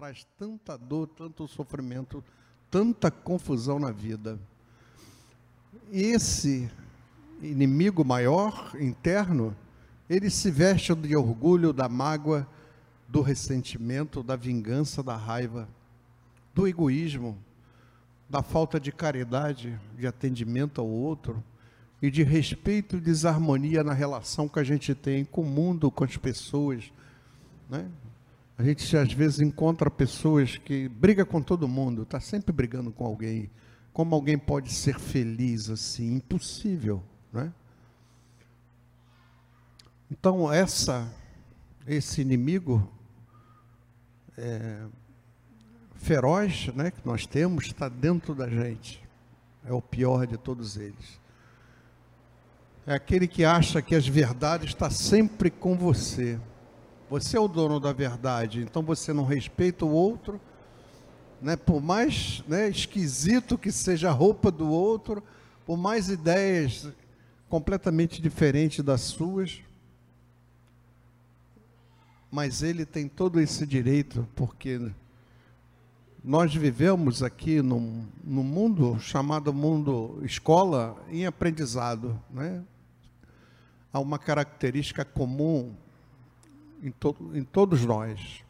traz tanta dor, tanto sofrimento, tanta confusão na vida. Esse inimigo maior, interno, ele se veste de orgulho, da mágoa, do ressentimento, da vingança, da raiva, do egoísmo, da falta de caridade, de atendimento ao outro e de respeito e desarmonia na relação que a gente tem com o mundo, com as pessoas. Né? A gente às vezes encontra pessoas que briga com todo mundo, está sempre brigando com alguém. Como alguém pode ser feliz assim? Impossível, né? Então essa, esse inimigo é, feroz, né, que nós temos, está dentro da gente. É o pior de todos eles. É aquele que acha que as verdades está sempre com você. Você é o dono da verdade, então você não respeita o outro, né? Por mais né, esquisito que seja a roupa do outro, por mais ideias completamente diferentes das suas, mas ele tem todo esse direito, porque nós vivemos aqui num, num mundo chamado mundo escola em aprendizado. Né? Há uma característica comum em, to, em todos nós.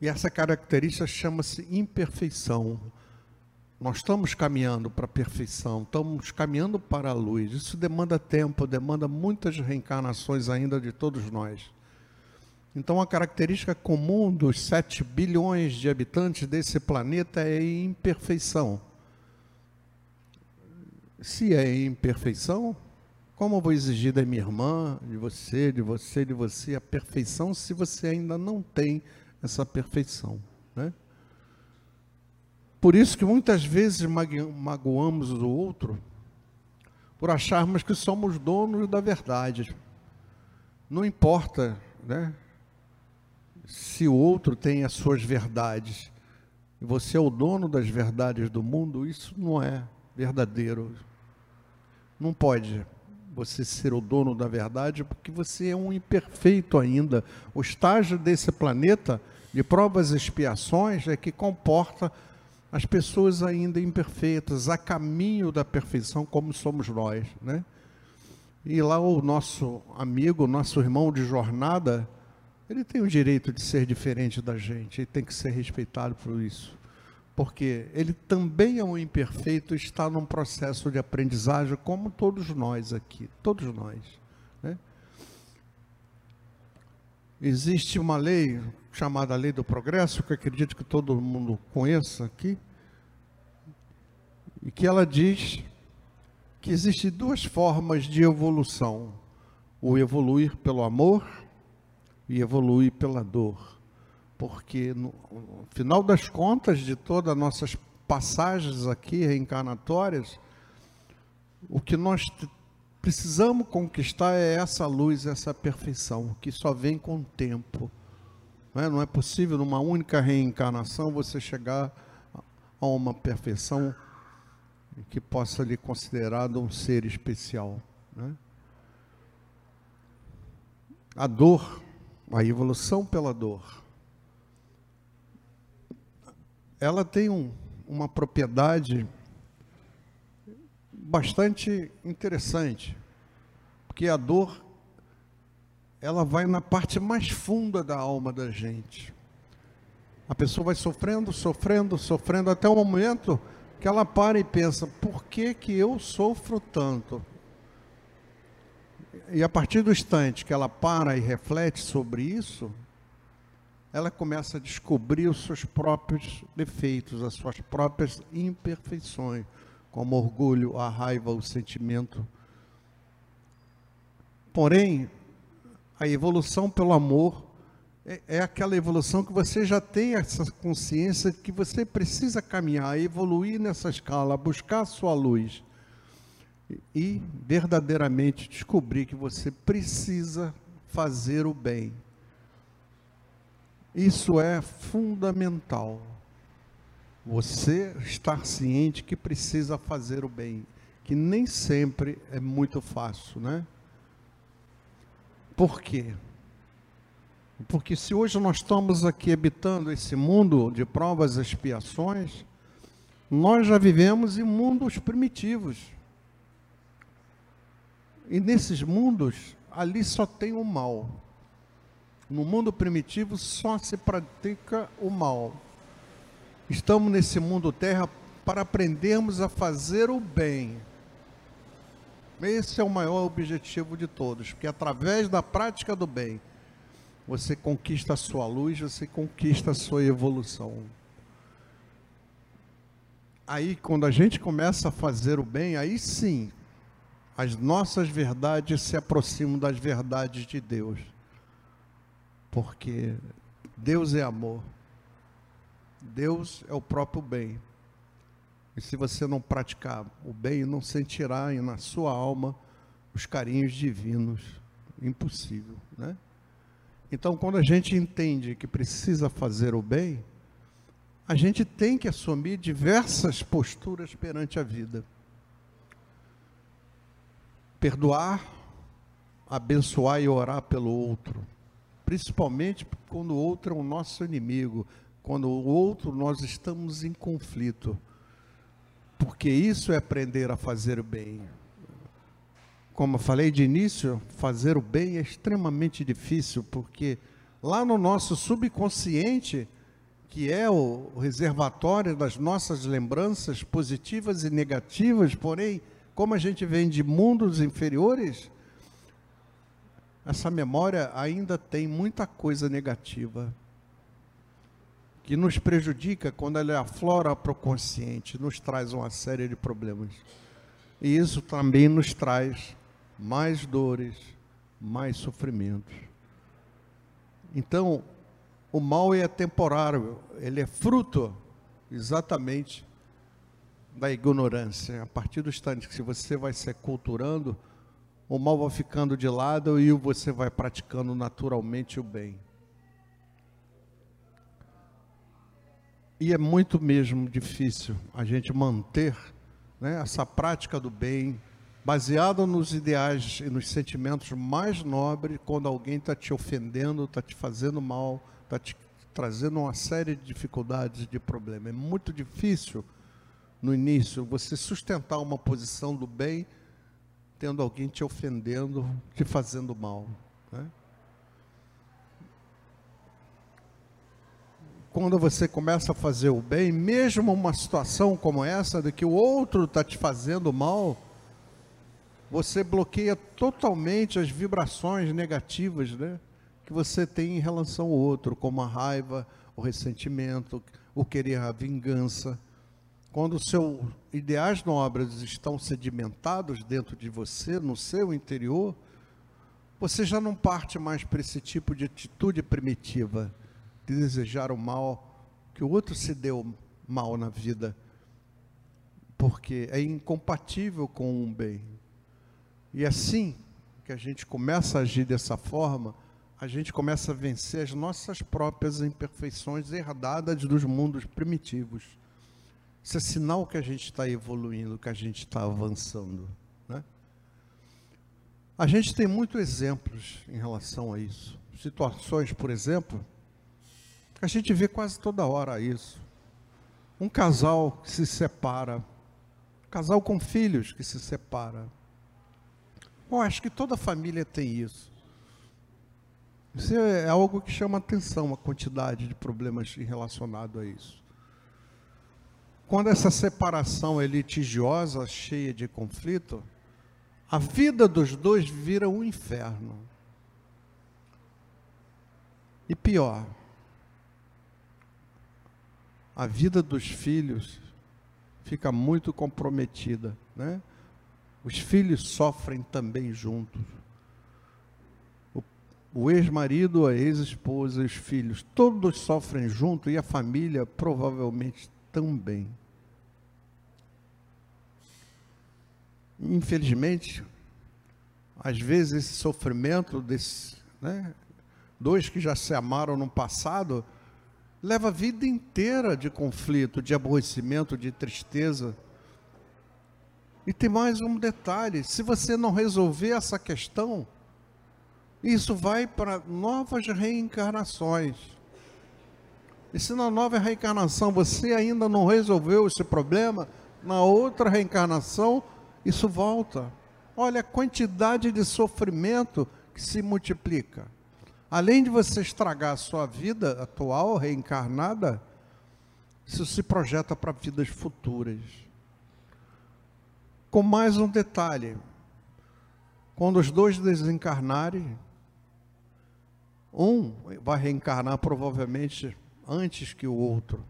E essa característica chama-se imperfeição. Nós estamos caminhando para a perfeição, estamos caminhando para a luz. Isso demanda tempo, demanda muitas reencarnações ainda de todos nós. Então, a característica comum dos 7 bilhões de habitantes desse planeta é imperfeição. Se é imperfeição, como eu vou exigir da minha irmã, de você, de você, de você, a perfeição se você ainda não tem essa perfeição? Né? Por isso que muitas vezes magoamos o outro por acharmos que somos donos da verdade. Não importa, né? Se o outro tem as suas verdades e você é o dono das verdades do mundo, isso não é verdadeiro. Não pode você ser o dono da verdade porque você é um imperfeito ainda. O estágio desse planeta de provas e expiações é que comporta as pessoas ainda imperfeitas, a caminho da perfeição, como somos nós, né? E lá o nosso amigo, nosso irmão de jornada, ele tem o direito de ser diferente da gente, ele tem que ser respeitado por isso. Porque ele também é um imperfeito, está num processo de aprendizagem, como todos nós aqui, todos nós. Né? Existe uma lei chamada Lei do Progresso, que acredito que todo mundo conheça aqui, e que ela diz que existem duas formas de evolução: o evoluir pelo amor e evoluir pela dor. Porque no, final das contas de todas as nossas passagens aqui reencarnatórias, o que nós precisamos conquistar é essa luz, essa perfeição, que só vem com o tempo. Não é, não é possível, numa única reencarnação, você chegar a uma perfeição que possa lhe considerado um ser especial. Né? A dor, a evolução pela dor, ela tem um, uma propriedade bastante interessante, porque a dor ela vai na parte mais funda da alma da gente. A pessoa vai sofrendo, sofrendo, sofrendo até o momento que ela para e pensa: por que que eu sofro tanto? E a partir do instante que ela para e reflete sobre isso, ela começa a descobrir os seus próprios defeitos, as suas próprias imperfeições, como orgulho, a raiva, o sentimento. Porém, a evolução pelo amor é, é aquela evolução que você já tem essa consciência que você precisa caminhar, evoluir nessa escala, buscar a sua luz e verdadeiramente descobrir que você precisa fazer o bem. Isso é fundamental. Você estar ciente que precisa fazer o bem, que nem sempre é muito fácil, né? Por quê? Porque se hoje nós estamos aqui habitando esse mundo de provas e expiações, nós já vivemos em mundos primitivos. E nesses mundos, ali só tem o mal. No mundo primitivo só se pratica o mal. Estamos nesse mundo terra para aprendermos a fazer o bem. Esse é o maior objetivo de todos, porque através da prática do bem, você conquista a sua luz, você conquista a sua evolução. Aí, quando a gente começa a fazer o bem, aí sim, as nossas verdades se aproximam das verdades de Deus. Porque Deus é amor. Deus é o próprio bem. E se você não praticar o bem, não sentirá na sua alma os carinhos divinos. Impossível, né? Então, quando a gente entende que precisa fazer o bem, a gente tem que assumir diversas posturas perante a vida. Perdoar, abençoar e orar pelo outro, principalmente quando o outro é o nosso inimigo, quando o outro nós estamos em conflito. Porque isso é aprender a fazer o bem como eu falei de início, fazer o bem é extremamente difícil, porque lá no nosso subconsciente, que é o reservatório das nossas lembranças positivas e negativas, porém, como a gente vem de mundos inferiores, essa memória ainda tem muita coisa negativa que nos prejudica quando ela aflora para o consciente, nos traz uma série de problemas. E isso também nos traz mais dores, mais sofrimentos. Então, o mal é temporário, ele é fruto exatamente da ignorância. A partir do instante que você vai se culturando, o mal vai ficando de lado e você vai praticando naturalmente o bem. E é muito mesmo difícil a gente manter né, essa prática do bem, baseado nos ideais e nos sentimentos mais nobres, quando alguém está te ofendendo, está te fazendo mal, está te trazendo uma série de dificuldades, de problemas. É muito difícil, no início, você sustentar uma posição do bem, tendo alguém te ofendendo, te fazendo mal. Né? Quando você começa a fazer o bem, mesmo uma situação como essa, de que o outro está te fazendo mal, você bloqueia totalmente as vibrações negativas né, que você tem em relação ao outro, como a raiva, o ressentimento, o querer a vingança. Quando seus ideais nobres estão sedimentados dentro de você, no seu interior, você já não parte mais para esse tipo de atitude primitiva, de desejar o mal, que o outro se deu mal na vida, porque é incompatível com o bem. E assim que a gente começa a agir dessa forma, a gente começa a vencer as nossas próprias imperfeições herdadas dos mundos primitivos. Isso é sinal que a gente está evoluindo, que a gente está avançando. Né? A gente tem muitos exemplos em relação a isso. Situações, por exemplo, a gente vê quase toda hora isso. Um casal que se separa, um casal com filhos que se separa, Bom, acho que toda família tem isso. Isso é algo que chama atenção, a quantidade de problemas relacionados a isso. Quando essa separação é litigiosa, cheia de conflito, a vida dos dois vira um inferno. E pior, a vida dos filhos fica muito comprometida, né? Os filhos sofrem também juntos. O, o ex-marido, a ex-esposa, os filhos, todos sofrem junto e a família provavelmente também. Infelizmente, às vezes esse sofrimento desses, né, dois que já se amaram no passado, leva a vida inteira de conflito, de aborrecimento, de tristeza e tem mais um detalhe: se você não resolver essa questão, Isso vai para novas reencarnações. E se na nova reencarnação você ainda não resolveu esse problema, na outra reencarnação isso volta. Olha a quantidade de sofrimento que se multiplica. Além de você estragar a sua vida atual, reencarnada, isso se projeta para vidas futuras. Com mais um detalhe: quando os dois desencarnarem, um vai reencarnar provavelmente antes que o outro.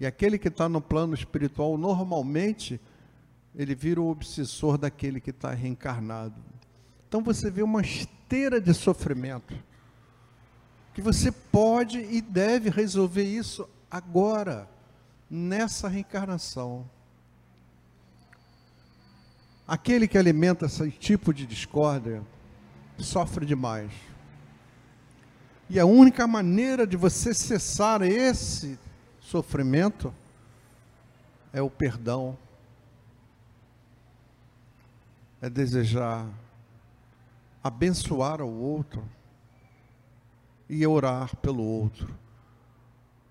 E aquele que está no plano espiritual, normalmente, ele vira o obsessor daquele que está reencarnado. Então você vê uma esteira de sofrimento. Que você pode e deve resolver isso agora, nessa reencarnação. Aquele que alimenta esse tipo de discórdia sofre demais. E a única maneira de você cessar esse sofrimento é o perdão, é desejar abençoar o outro e orar pelo outro,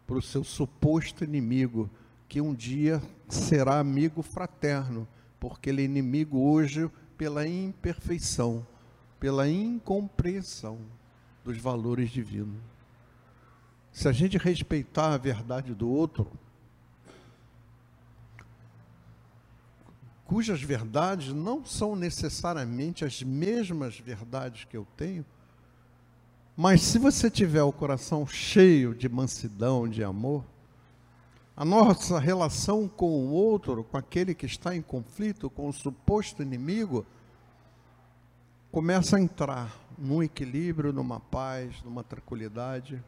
para o seu suposto inimigo, que um dia será amigo fraterno, porque ele é inimigo hoje pela imperfeição, pela incompreensão dos valores divinos. Se a gente respeitar a verdade do outro, cujas verdades não são necessariamente as mesmas verdades que eu tenho, mas se você tiver o coração cheio de mansidão, de amor, a nossa relação com o outro, com aquele que está em conflito, com o suposto inimigo, começa a entrar num equilíbrio, numa paz, numa tranquilidade.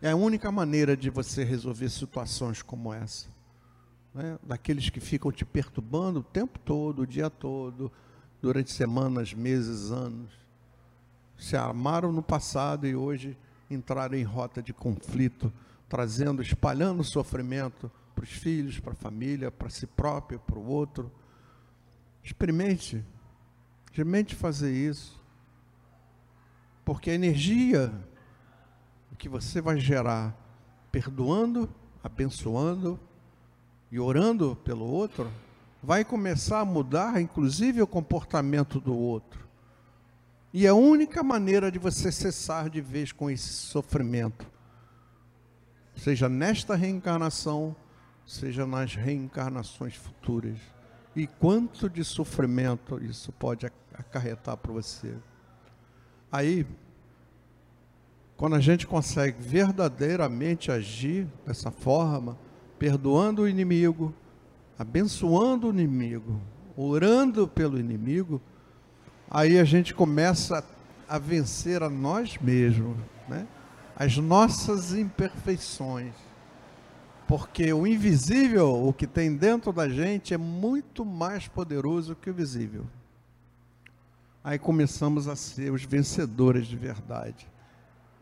É a única maneira de você resolver situações como essa. Né? Daqueles que ficam te perturbando o tempo todo, o dia todo, durante semanas, meses, anos. Se amaram no passado e hoje entraram em rota de conflito, trazendo, espalhando sofrimento para os filhos, para a família, para si próprio, para o outro. Experimente Experimente fazer isso. Porque a energia que você vai gerar perdoando, abençoando e orando pelo outro, vai começar a mudar, inclusive, o comportamento do outro. E é a única maneira de você cessar de vez com esse sofrimento, seja nesta reencarnação, seja nas reencarnações futuras. E quanto de sofrimento isso pode acarretar para você. Aí, quando a gente consegue verdadeiramente agir dessa forma, perdoando o inimigo, abençoando o inimigo, orando pelo inimigo, aí a gente começa a vencer a nós mesmos, né? as nossas imperfeições porque o invisível, o que tem dentro da gente, é muito mais poderoso que o visível. Aí começamos a ser os vencedores de verdade.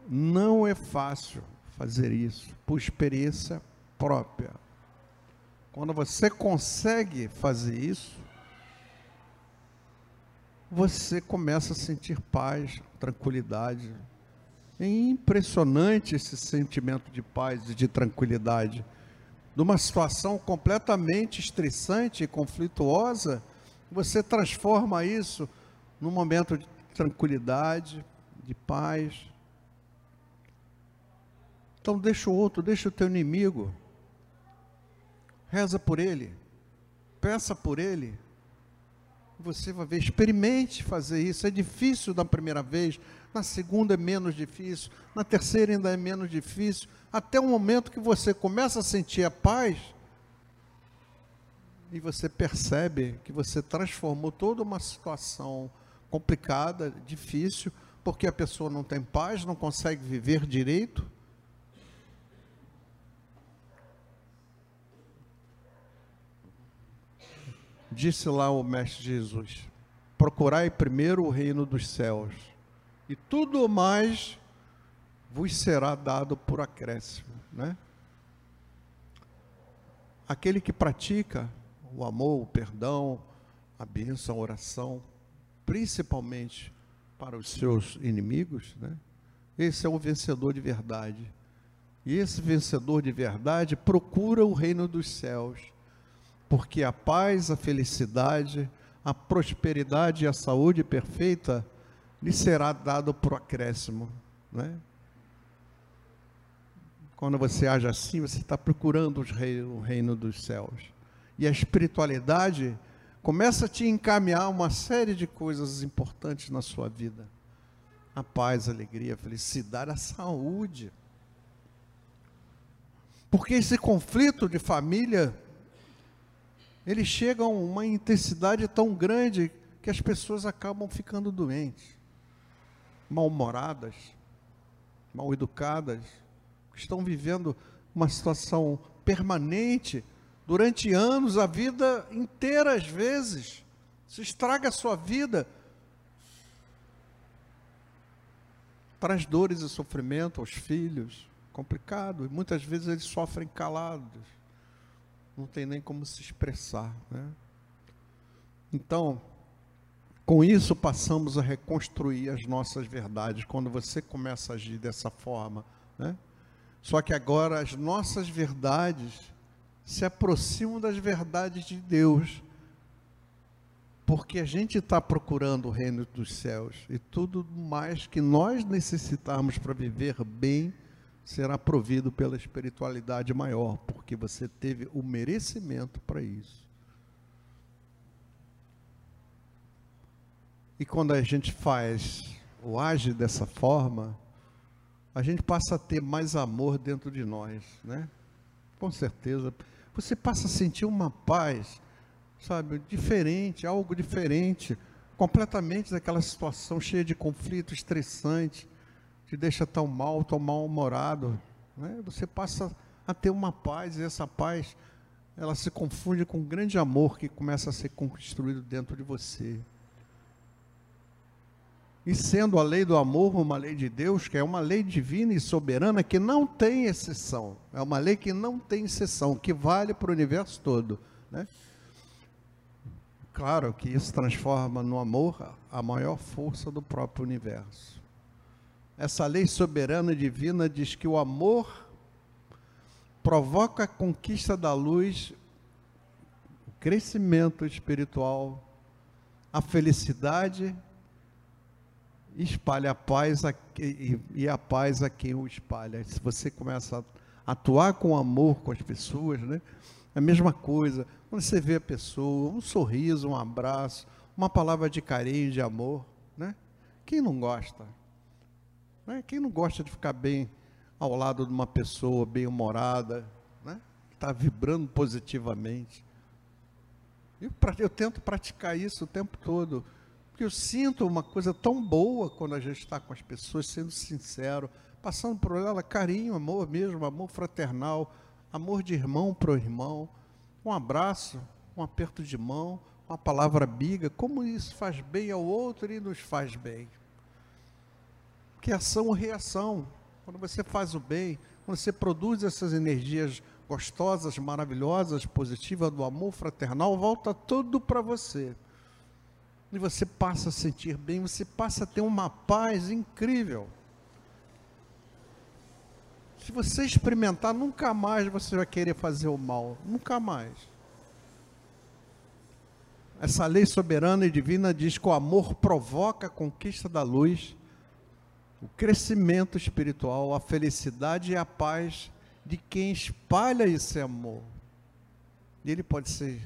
Não é fácil fazer isso, por experiência própria. Quando você consegue fazer isso, você começa a sentir paz, tranquilidade. É impressionante esse sentimento de paz e de tranquilidade numa situação completamente estressante e conflituosa, você transforma isso num momento de tranquilidade, de paz. Então deixa o outro, deixa o teu inimigo. Reza por ele. Peça por ele. Você vai ver, experimente fazer isso. É difícil da primeira vez, na segunda é menos difícil, na terceira ainda é menos difícil, até o momento que você começa a sentir a paz e você percebe que você transformou toda uma situação complicada, difícil, porque a pessoa não tem paz, não consegue viver direito. Disse lá o Mestre Jesus: procurai primeiro o reino dos céus e tudo mais vos será dado por acréscimo, né? Aquele que pratica o amor, o perdão, a bênção, a oração, principalmente para os seus inimigos, né? esse é o vencedor de verdade. E esse vencedor de verdade procura o reino dos céus, porque a paz, a felicidade, a prosperidade e a saúde perfeita lhe será dado por acréscimo. Né? Quando você age assim, você está procurando rei, o reino dos céus. E a espiritualidade começa a te encaminhar uma série de coisas importantes na sua vida. A paz, a alegria, a felicidade, a saúde. Porque esse conflito de família, ele chega a uma intensidade tão grande que as pessoas acabam ficando doentes, mal-humoradas, mal educadas, estão vivendo uma situação permanente durante anos, a vida inteira às vezes. Isso estraga a sua vida. Traz dores e sofrimento aos filhos, complicado. E muitas vezes eles sofrem calados. Não tem nem como se expressar. Né? Então, com isso passamos a reconstruir as nossas verdades. Quando você começa a agir dessa forma, né? Só que agora as nossas verdades se aproximam das verdades de Deus, porque a gente está procurando o reino dos céus e tudo mais que nós necessitarmos para viver bem será provido pela espiritualidade maior, porque você teve o merecimento para isso. E quando a gente faz ou age dessa forma, a gente passa a ter mais amor dentro de nós, né? Com certeza você passa a sentir uma paz, sabe, diferente, algo diferente, completamente daquela situação cheia de conflito, estressante, te deixa tão mal, tão mal-humorado. Né? Você passa a ter uma paz, e essa paz, ela se confunde com um grande amor que começa a ser construído dentro de você. E sendo a lei do amor uma lei de Deus, que é uma lei divina e soberana que não tem exceção, é uma lei que não tem exceção, que vale para o universo todo. Né? Claro que isso transforma no amor a maior força do próprio universo. Essa lei soberana divina diz que o amor provoca a conquista da luz, o crescimento espiritual, a felicidade espalha a paz a, e, e, a paz a quem o espalha. Se você começa a atuar com amor com as pessoas, né? É a mesma coisa. Quando você vê a pessoa, um sorriso, um abraço, uma palavra de carinho, de amor, né? Quem não gosta? Né? Quem não gosta de ficar bem ao lado de uma pessoa bem humorada, né? Que está vibrando positivamente. Eu, eu tento praticar isso o tempo todo porque eu sinto uma coisa tão boa quando a gente está com as pessoas, sendo sincero, passando por ela carinho, amor mesmo, amor fraternal, amor de irmão para o irmão, um abraço, um aperto de mão, uma palavra amiga, como isso faz bem ao outro e nos faz bem. Que ação ou reação. Quando você faz o bem, quando você produz essas energias gostosas, maravilhosas, positivas do amor fraternal, volta tudo para você e você passa a sentir bem, você passa a ter uma paz incrível. Se você experimentar, nunca mais você vai querer fazer o mal, nunca mais. Essa lei soberana e divina diz que o amor provoca a conquista da luz, o crescimento espiritual, a felicidade e a paz de quem espalha esse amor. E ele pode ser,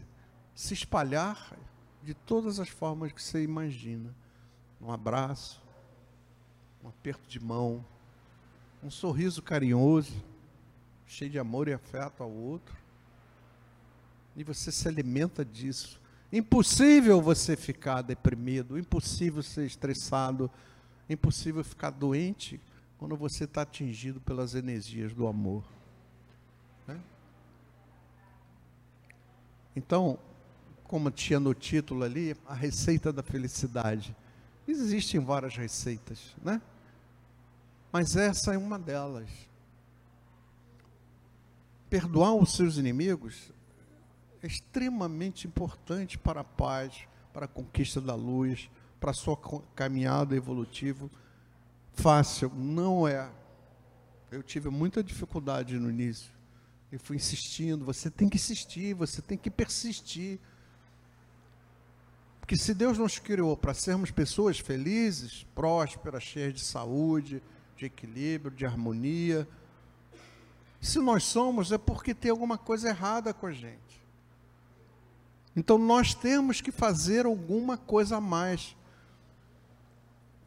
se espalhar de todas as formas que você imagina. Um abraço, um aperto de mão, um sorriso carinhoso, cheio de amor e afeto ao outro. E você se alimenta disso. Impossível você ficar deprimido, impossível ser estressado, impossível ficar doente quando você está atingido pelas energias do amor. Né? Então, como tinha no título ali, a receita da felicidade. Existem várias receitas, né? Mas essa é uma delas. Perdoar os seus inimigos é extremamente importante para a paz, para a conquista da luz, para sua caminhada evolutiva fácil. Não é. Eu tive muita dificuldade no início. E fui insistindo. Você tem que insistir, você tem que persistir. Porque se Deus nos criou para sermos pessoas felizes, prósperas, cheias de saúde, de equilíbrio, de harmonia, se nós somos, é porque tem alguma coisa errada com a gente. Então nós temos que fazer alguma coisa a mais.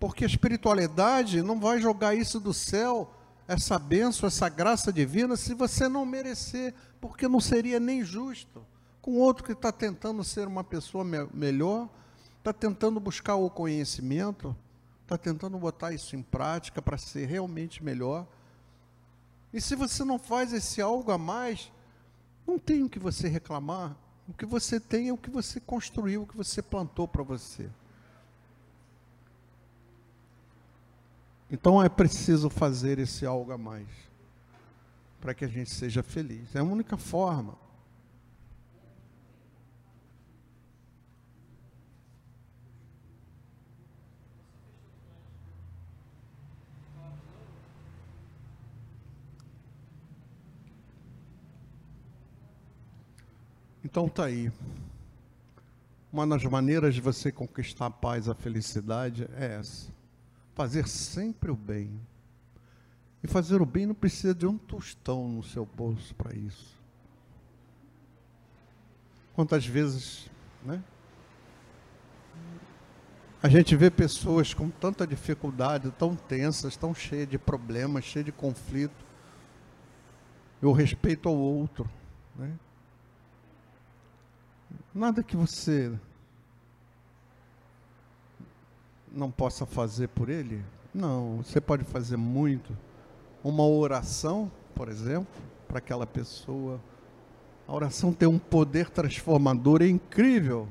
Porque a espiritualidade não vai jogar isso do céu, essa benção, essa graça divina, se você não merecer, porque não seria nem justo. Com outro que está tentando ser uma pessoa me melhor, está tentando buscar o conhecimento, está tentando botar isso em prática para ser realmente melhor. E se você não faz esse algo a mais, não tem o que você reclamar. O que você tem é o que você construiu, o que você plantou para você. Então é preciso fazer esse algo a mais para que a gente seja feliz. É a única forma. Então tá aí. Uma das maneiras de você conquistar a paz, a felicidade é essa. Fazer sempre o bem. E fazer o bem não precisa de um tostão no seu bolso para isso. Quantas vezes, né? A gente vê pessoas com tanta dificuldade, tão tensas, tão cheias de problemas, cheias de conflito. E o respeito ao outro, né? Nada que você não possa fazer por ele? Não, você pode fazer muito. Uma oração, por exemplo, para aquela pessoa. A oração tem um poder transformador incrível.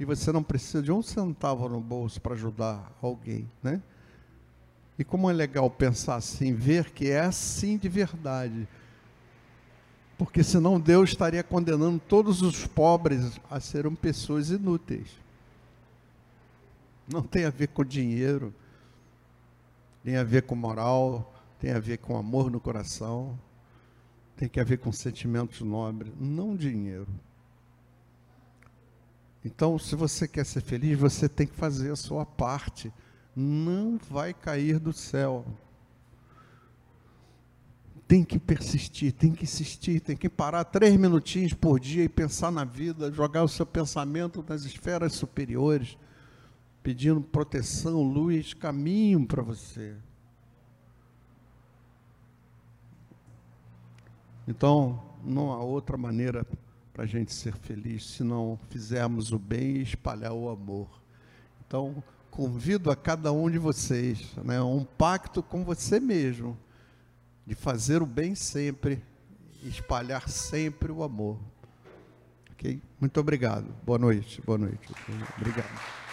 E você não precisa de um centavo no bolso para ajudar alguém, né? E como é legal pensar assim, ver que é assim de verdade porque senão Deus estaria condenando todos os pobres a serem pessoas inúteis. Não tem a ver com dinheiro, tem a ver com moral, tem a ver com amor no coração, tem que ver com sentimentos nobres, não dinheiro. Então, se você quer ser feliz, você tem que fazer a sua parte. Não vai cair do céu tem que persistir, tem que insistir, tem que parar três minutinhos por dia e pensar na vida, jogar o seu pensamento nas esferas superiores, pedindo proteção, luz, caminho para você. Então, não há outra maneira para a gente ser feliz se não fizermos o bem e espalhar o amor. Então, convido a cada um de vocês, né, um pacto com você mesmo de fazer o bem sempre, espalhar sempre o amor. Ok? Muito obrigado. Boa noite. Boa noite. Obrigado.